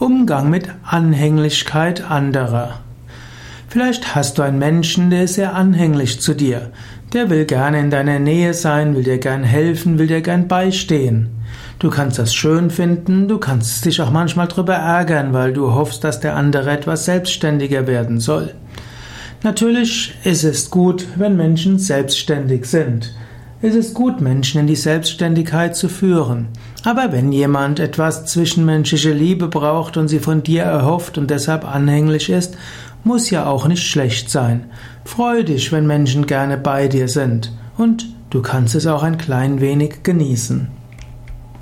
Umgang mit Anhänglichkeit anderer. Vielleicht hast du einen Menschen, der ist sehr anhänglich zu dir. Der will gerne in deiner Nähe sein, will dir gern helfen, will dir gern beistehen. Du kannst das schön finden, du kannst dich auch manchmal darüber ärgern, weil du hoffst, dass der andere etwas selbstständiger werden soll. Natürlich ist es gut, wenn Menschen selbstständig sind. Es ist gut, Menschen in die Selbstständigkeit zu führen. Aber wenn jemand etwas zwischenmenschliche Liebe braucht und sie von dir erhofft und deshalb anhänglich ist, muss ja auch nicht schlecht sein. Freu dich, wenn Menschen gerne bei dir sind. Und du kannst es auch ein klein wenig genießen.